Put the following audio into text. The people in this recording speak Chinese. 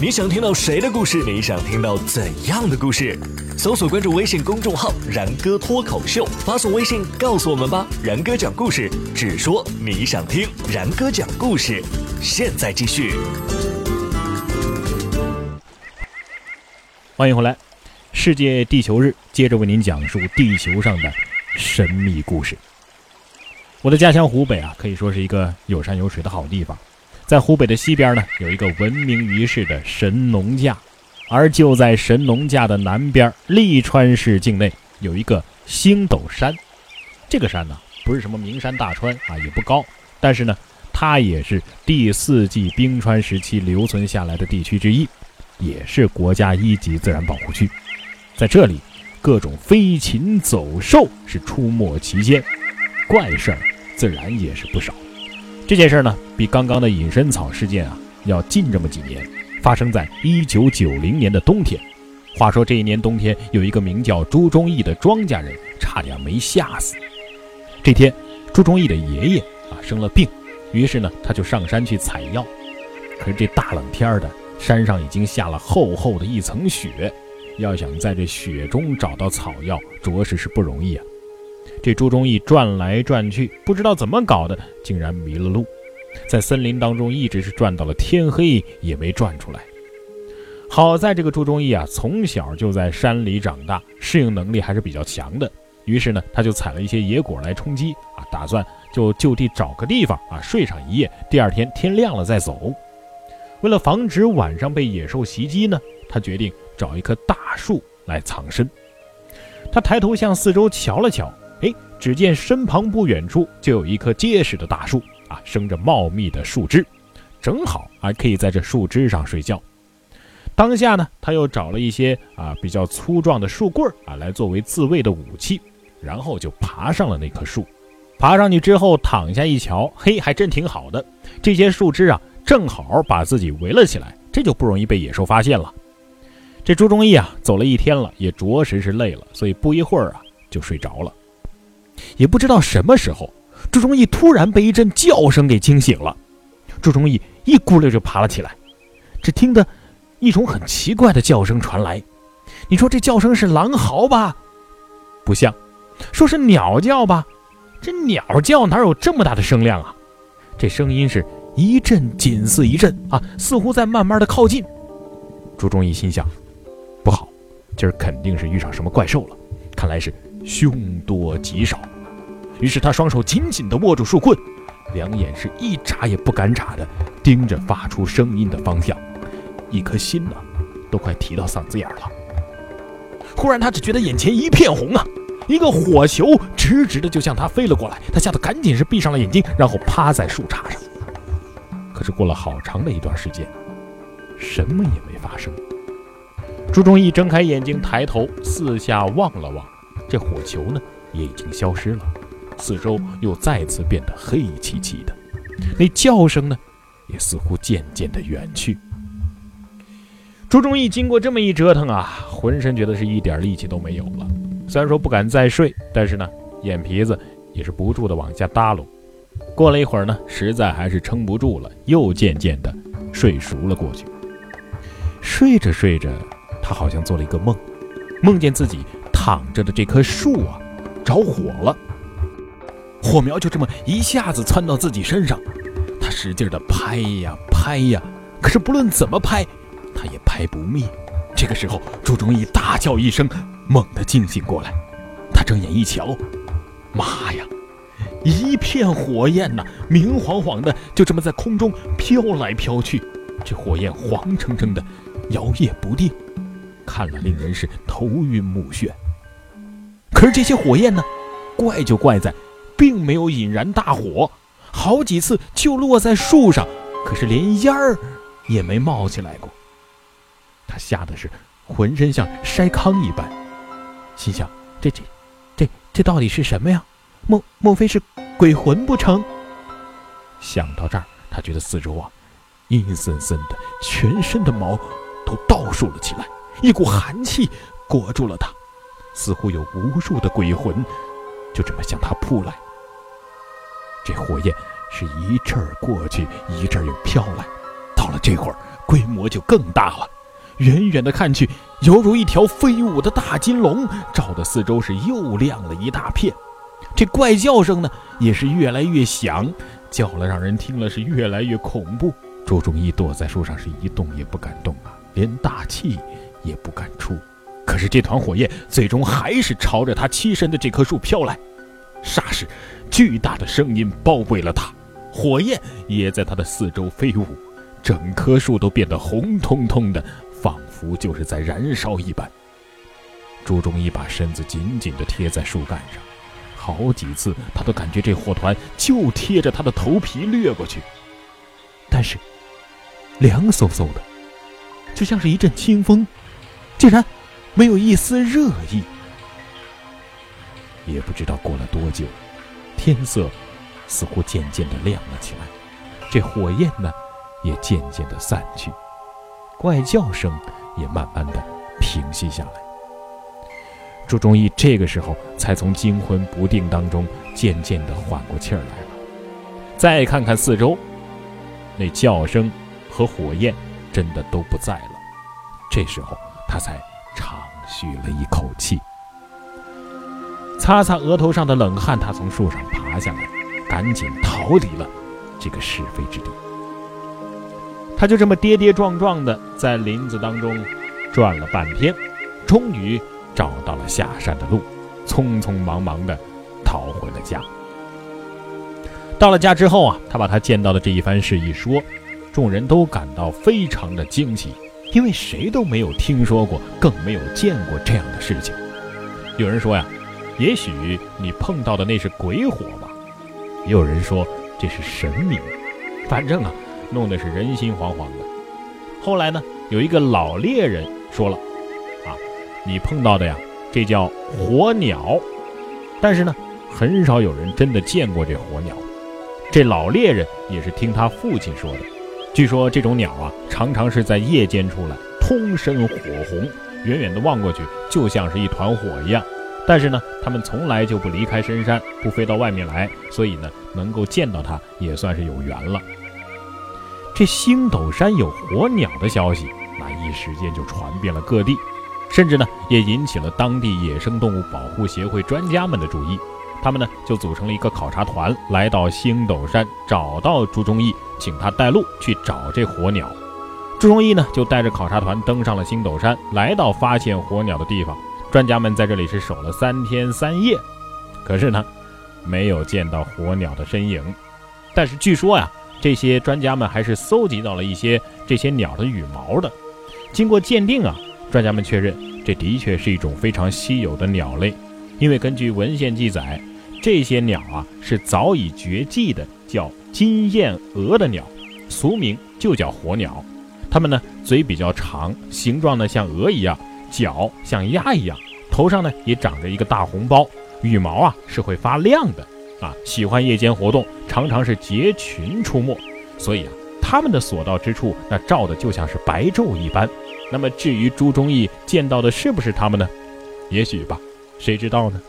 你想听到谁的故事？你想听到怎样的故事？搜索关注微信公众号“然哥脱口秀”，发送微信告诉我们吧。然哥讲故事，只说你想听。然哥讲故事，现在继续。欢迎回来，世界地球日，接着为您讲述地球上的神秘故事。我的家乡湖北啊，可以说是一个有山有水的好地方。在湖北的西边呢，有一个闻名于世的神农架，而就在神农架的南边，利川市境内有一个星斗山。这个山呢，不是什么名山大川啊，也不高，但是呢，它也是第四纪冰川时期留存下来的地区之一，也是国家一级自然保护区。在这里，各种飞禽走兽是出没其间，怪事儿自然也是不少。这件事呢，比刚刚的隐身草事件啊要近这么几年，发生在一九九零年的冬天。话说这一年冬天，有一个名叫朱忠义的庄稼人，差点没吓死。这天，朱忠义的爷爷啊生了病，于是呢他就上山去采药。可是这大冷天的，山上已经下了厚厚的一层雪，要想在这雪中找到草药，着实是不容易啊。这朱忠义转来转去，不知道怎么搞的，竟然迷了路，在森林当中一直是转到了天黑，也没转出来。好在这个朱忠义啊，从小就在山里长大，适应能力还是比较强的。于是呢，他就采了一些野果来充饥啊，打算就就地找个地方啊睡上一夜，第二天天亮了再走。为了防止晚上被野兽袭击呢，他决定找一棵大树来藏身。他抬头向四周瞧了瞧。只见身旁不远处就有一棵结实的大树啊，生着茂密的树枝，正好啊可以在这树枝上睡觉。当下呢，他又找了一些啊比较粗壮的树棍啊来作为自卫的武器，然后就爬上了那棵树。爬上去之后躺下一瞧，嘿，还真挺好的。这些树枝啊正好把自己围了起来，这就不容易被野兽发现了。这朱忠义啊走了一天了，也着实是累了，所以不一会儿啊就睡着了。也不知道什么时候，朱忠义突然被一阵叫声给惊醒了。朱忠义一咕噜就爬了起来，只听得一种很奇怪的叫声传来。你说这叫声是狼嚎吧？不像。说是鸟叫吧？这鸟叫哪有这么大的声量啊？这声音是一阵紧似一阵啊，似乎在慢慢的靠近。朱忠义心想：不好，今儿肯定是遇上什么怪兽了。看来是。凶多吉少，于是他双手紧紧地握住树棍，两眼是一眨也不敢眨的盯着发出声音的方向，一颗心呢，都快提到嗓子眼了。忽然，他只觉得眼前一片红啊，一个火球直直的就向他飞了过来，他吓得赶紧是闭上了眼睛，然后趴在树杈上。可是过了好长的一段时间，什么也没发生。朱忠义睁开眼睛，抬头四下望了望。这火球呢，也已经消失了，四周又再次变得黑漆漆的，那叫声呢，也似乎渐渐的远去。朱忠义经过这么一折腾啊，浑身觉得是一点力气都没有了。虽然说不敢再睡，但是呢，眼皮子也是不住的往下耷拉。过了一会儿呢，实在还是撑不住了，又渐渐的睡熟了过去。睡着睡着，他好像做了一个梦，梦见自己。躺着的这棵树啊，着火了，火苗就这么一下子窜到自己身上，他使劲的拍呀拍呀，可是不论怎么拍，他也拍不灭。这个时候，朱忠义大叫一声，猛地惊醒过来，他睁眼一瞧，妈呀，一片火焰呐，明晃晃的，就这么在空中飘来飘去，这火焰黄澄澄的，摇曳不定，看了令人是头晕目眩。可是这些火焰呢，怪就怪在，并没有引燃大火，好几次就落在树上，可是连烟儿也没冒起来过。他吓得是浑身像筛糠一般，心想：这这这这到底是什么呀？莫莫非是鬼魂不成？想到这儿，他觉得四周啊，阴森森的，全身的毛都倒竖了起来，一股寒气裹住了他。似乎有无数的鬼魂，就这么向他扑来。这火焰是一阵儿过去，一阵儿又飘来。到了这会儿，规模就更大了。远远的看去，犹如一条飞舞的大金龙，照的四周是又亮了一大片。这怪叫声呢，也是越来越响，叫了让人听了是越来越恐怖。周忠义躲在树上是一动也不敢动啊，连大气也不敢出。可是这团火焰最终还是朝着他栖身的这棵树飘来。霎时，巨大的声音包围了他，火焰也在他的四周飞舞，整棵树都变得红彤彤的。仿佛就是在燃烧一般。朱忠义把身子紧紧地贴在树干上，好几次他都感觉这火团就贴着他的头皮掠过去，但是凉飕飕的，就像是一阵清风，竟然没有一丝热意。也不知道过了多久，天色似乎渐渐的亮了起来，这火焰呢，也渐渐的散去。怪叫声也慢慢的平息下来。朱忠义这个时候才从惊魂不定当中渐渐的缓过气儿来了。再看看四周，那叫声和火焰真的都不在了。这时候他才吁了一口气，擦擦额头上的冷汗，他从树上爬下来，赶紧逃离了这个是非之地。他就这么跌跌撞撞的在林子当中转了半天，终于找到了下山的路，匆匆忙忙的逃回了家。到了家之后啊，他把他见到的这一番事一说，众人都感到非常的惊奇，因为谁都没有听说过，更没有见过这样的事情。有人说呀，也许你碰到的那是鬼火吧；也有人说这是神明。反正啊。弄得是人心惶惶的。后来呢，有一个老猎人说了：“啊，你碰到的呀，这叫火鸟。但是呢，很少有人真的见过这火鸟。这老猎人也是听他父亲说的。据说这种鸟啊，常常是在夜间出来，通身火红，远远的望过去就像是一团火一样。但是呢，它们从来就不离开深山，不飞到外面来，所以呢，能够见到它也算是有缘了。”这星斗山有火鸟的消息，那一时间就传遍了各地，甚至呢也引起了当地野生动物保护协会专家们的注意。他们呢就组成了一个考察团，来到星斗山，找到朱忠义，请他带路去找这火鸟。朱忠义呢就带着考察团登上了星斗山，来到发现火鸟的地方。专家们在这里是守了三天三夜，可是呢没有见到火鸟的身影。但是据说呀。这些专家们还是搜集到了一些这些鸟的羽毛的。经过鉴定啊，专家们确认这的确是一种非常稀有的鸟类。因为根据文献记载，这些鸟啊是早已绝迹的，叫金燕鹅的鸟，俗名就叫火鸟。它们呢嘴比较长，形状呢像鹅一样，脚像鸭一样，头上呢也长着一个大红包，羽毛啊是会发亮的。啊，喜欢夜间活动，常常是结群出没，所以啊，他们的所到之处，那照的就像是白昼一般。那么，至于朱忠义见到的是不是他们呢？也许吧，谁知道呢？